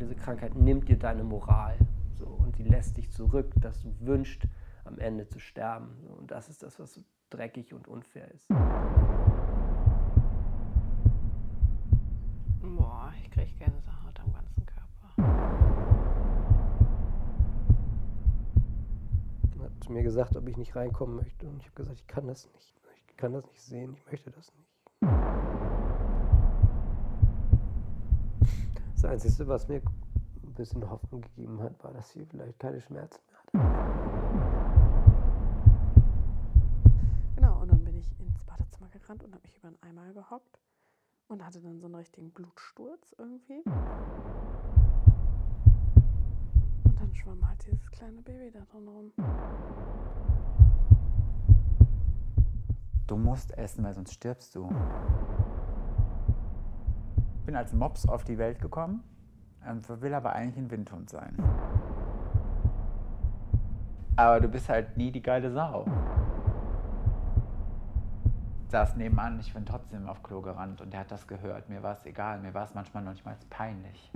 diese Krankheit nimmt dir deine Moral. So, und sie lässt dich zurück, dass du wünschst, am Ende zu sterben. So, und das ist das, was so dreckig und unfair ist. Boah, ich kriege Gänsehaut am ganzen Körper. Er hat zu mir gesagt, ob ich nicht reinkommen möchte. Und ich habe gesagt, ich kann das nicht. Ich kann das nicht sehen, ich möchte das nicht. Das Einzige, was mir ein bisschen Hoffnung gegeben hat, war, dass sie vielleicht keine Schmerzen mehr hat. Genau, und dann bin ich ins Badezimmer gerannt und habe mich über einen Eimer gehockt und hatte dann so einen richtigen Blutsturz irgendwie. Und dann schwamm halt dieses kleine Baby da drin rum. Du musst essen, weil sonst stirbst du. Ich bin als Mops auf die Welt gekommen und will aber eigentlich ein Windhund sein. Aber du bist halt nie die geile Sau. Saß nebenan, ich bin trotzdem auf Klo gerannt und der hat das gehört. Mir war es egal, mir war es manchmal noch nicht mal peinlich.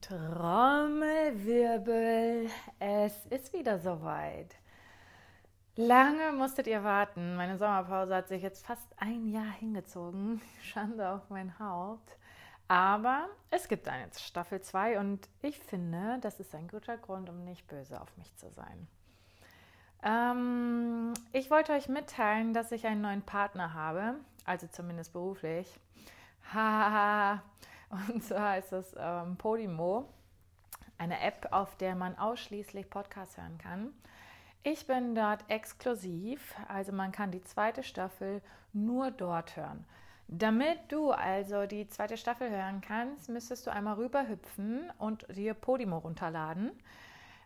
Trommelwirbel, es ist wieder soweit. Lange musstet ihr warten. Meine Sommerpause hat sich jetzt fast ein Jahr hingezogen. Schande auf mein Haupt. Aber es gibt eine Staffel 2 und ich finde, das ist ein guter Grund, um nicht böse auf mich zu sein. Ähm, ich wollte euch mitteilen, dass ich einen neuen Partner habe, also zumindest beruflich. Haha. und zwar ist es ähm, Podimo, eine App, auf der man ausschließlich Podcasts hören kann. Ich bin dort exklusiv, also man kann die zweite Staffel nur dort hören. Damit du also die zweite Staffel hören kannst, müsstest du einmal rüberhüpfen und dir Podimo runterladen,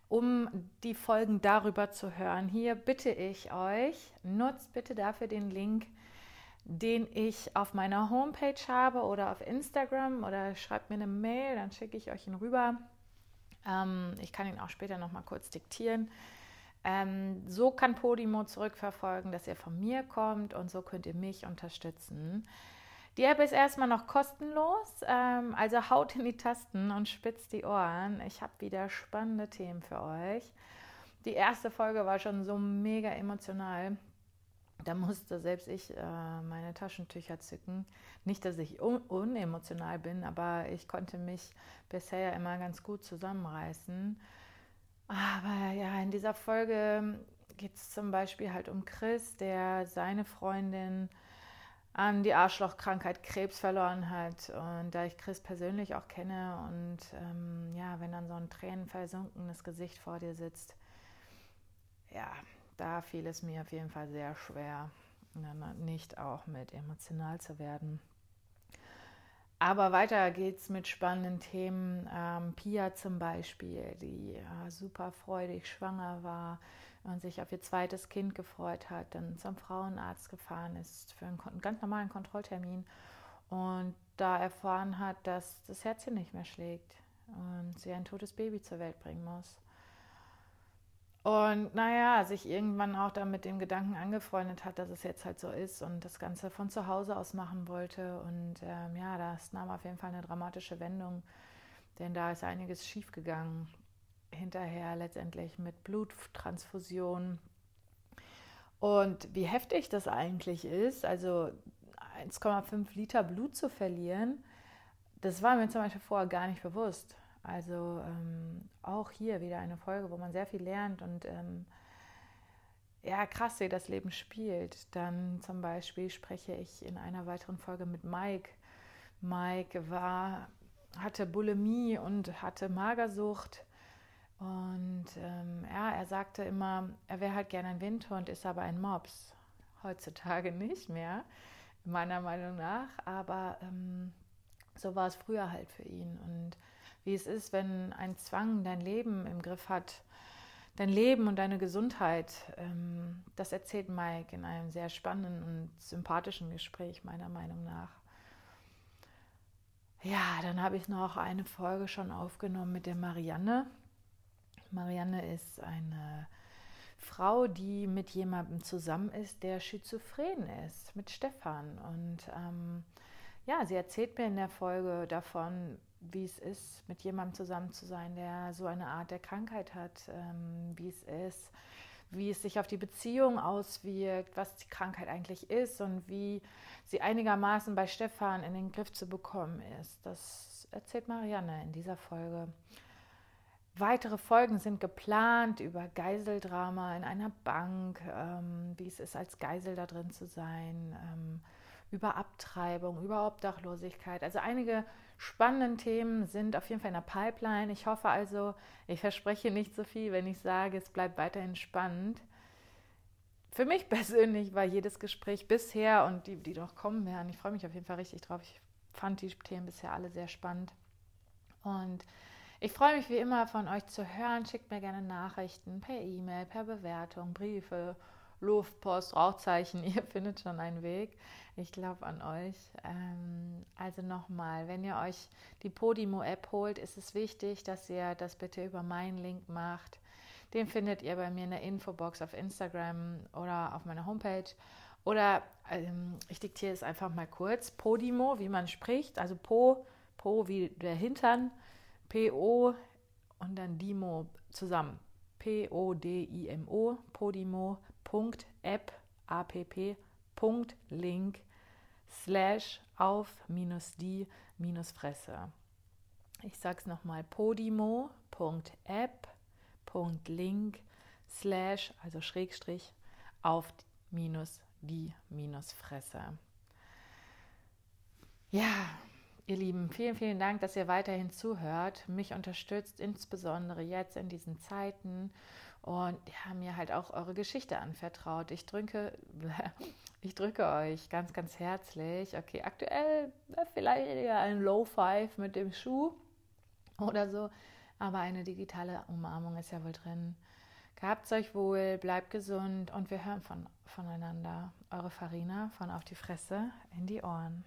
um die Folgen darüber zu hören. Hier bitte ich euch, nutzt bitte dafür den Link, den ich auf meiner Homepage habe oder auf Instagram oder schreibt mir eine Mail, dann schicke ich euch ihn rüber. Ähm, ich kann ihn auch später noch mal kurz diktieren. Ähm, so kann Podimo zurückverfolgen, dass ihr von mir kommt und so könnt ihr mich unterstützen. Die App ist erstmal noch kostenlos, ähm, also haut in die Tasten und spitzt die Ohren. Ich habe wieder spannende Themen für euch. Die erste Folge war schon so mega emotional. Da musste selbst ich äh, meine Taschentücher zücken. Nicht, dass ich un unemotional bin, aber ich konnte mich bisher immer ganz gut zusammenreißen. Aber ja, in dieser Folge geht es zum Beispiel halt um Chris, der seine Freundin an die Arschlochkrankheit Krebs verloren hat. Und da ich Chris persönlich auch kenne und ähm, ja, wenn dann so ein tränenversunkenes Gesicht vor dir sitzt, ja, da fiel es mir auf jeden Fall sehr schwer, nicht auch mit emotional zu werden. Aber weiter geht's mit spannenden Themen. Ähm, Pia zum Beispiel, die äh, super freudig schwanger war und sich auf ihr zweites Kind gefreut hat, dann zum Frauenarzt gefahren ist für einen, einen ganz normalen Kontrolltermin und da erfahren hat, dass das Herzchen nicht mehr schlägt und sie ein totes Baby zur Welt bringen muss. Und naja, sich irgendwann auch dann mit dem Gedanken angefreundet hat, dass es jetzt halt so ist und das Ganze von zu Hause aus machen wollte. Und ähm, ja, das nahm auf jeden Fall eine dramatische Wendung, denn da ist einiges schiefgegangen. Hinterher letztendlich mit Bluttransfusion. Und wie heftig das eigentlich ist, also 1,5 Liter Blut zu verlieren, das war mir zum Beispiel vorher gar nicht bewusst. Also ähm, auch hier wieder eine Folge, wo man sehr viel lernt und ähm, ja, krass, wie das Leben spielt. Dann zum Beispiel spreche ich in einer weiteren Folge mit Mike. Mike war, hatte Bulimie und hatte Magersucht. Und ähm, ja, er sagte immer, er wäre halt gerne ein Windhund, ist aber ein Mops. Heutzutage nicht mehr, meiner Meinung nach. Aber ähm, so war es früher halt für ihn. Und wie es ist, wenn ein Zwang dein Leben im Griff hat, dein Leben und deine Gesundheit. Ähm, das erzählt Mike in einem sehr spannenden und sympathischen Gespräch, meiner Meinung nach. Ja, dann habe ich noch eine Folge schon aufgenommen mit der Marianne. Marianne ist eine Frau, die mit jemandem zusammen ist, der schizophren ist, mit Stefan. Und ähm, ja, sie erzählt mir in der Folge davon, wie es ist, mit jemandem zusammen zu sein, der so eine Art der Krankheit hat, ähm, wie es ist, wie es sich auf die Beziehung auswirkt, was die Krankheit eigentlich ist und wie sie einigermaßen bei Stefan in den Griff zu bekommen ist. Das erzählt Marianne in dieser Folge. Weitere Folgen sind geplant über Geiseldrama in einer Bank, ähm, wie es ist, als Geisel da drin zu sein, ähm, über Abtreibung, über Obdachlosigkeit. Also einige spannende Themen sind auf jeden Fall in der Pipeline. Ich hoffe also, ich verspreche nicht so viel, wenn ich sage, es bleibt weiterhin spannend. Für mich persönlich war jedes Gespräch bisher und die, die noch kommen werden, ich freue mich auf jeden Fall richtig drauf. Ich fand die Themen bisher alle sehr spannend. Und ich freue mich wie immer von euch zu hören. Schickt mir gerne Nachrichten per E-Mail, per Bewertung, Briefe, Luftpost, Rauchzeichen. Ihr findet schon einen Weg. Ich glaube an euch. Ähm, also nochmal, wenn ihr euch die Podimo-App holt, ist es wichtig, dass ihr das bitte über meinen Link macht. Den findet ihr bei mir in der Infobox auf Instagram oder auf meiner Homepage. Oder ähm, ich diktiere es einfach mal kurz. Podimo, wie man spricht, also Po, Po wie der Hintern, P-O und dann Dimo zusammen. P-O-D-I-M-O, Podimo.app, A-P-P, Link slash auf minus die minus Fresse. Ich sage es nochmal, podimo.app.link slash, also Schrägstrich, auf minus die minus Fresse. Ja, ihr Lieben, vielen, vielen Dank, dass ihr weiterhin zuhört, mich unterstützt, insbesondere jetzt in diesen Zeiten und ja, mir halt auch eure Geschichte anvertraut. Ich drücke, ich drücke euch ganz, ganz herzlich. Okay, aktuell vielleicht eher ein Low Five mit dem Schuh oder so, aber eine digitale Umarmung ist ja wohl drin. Gehabt's euch wohl, bleibt gesund und wir hören von, voneinander. Eure Farina von Auf die Fresse in die Ohren.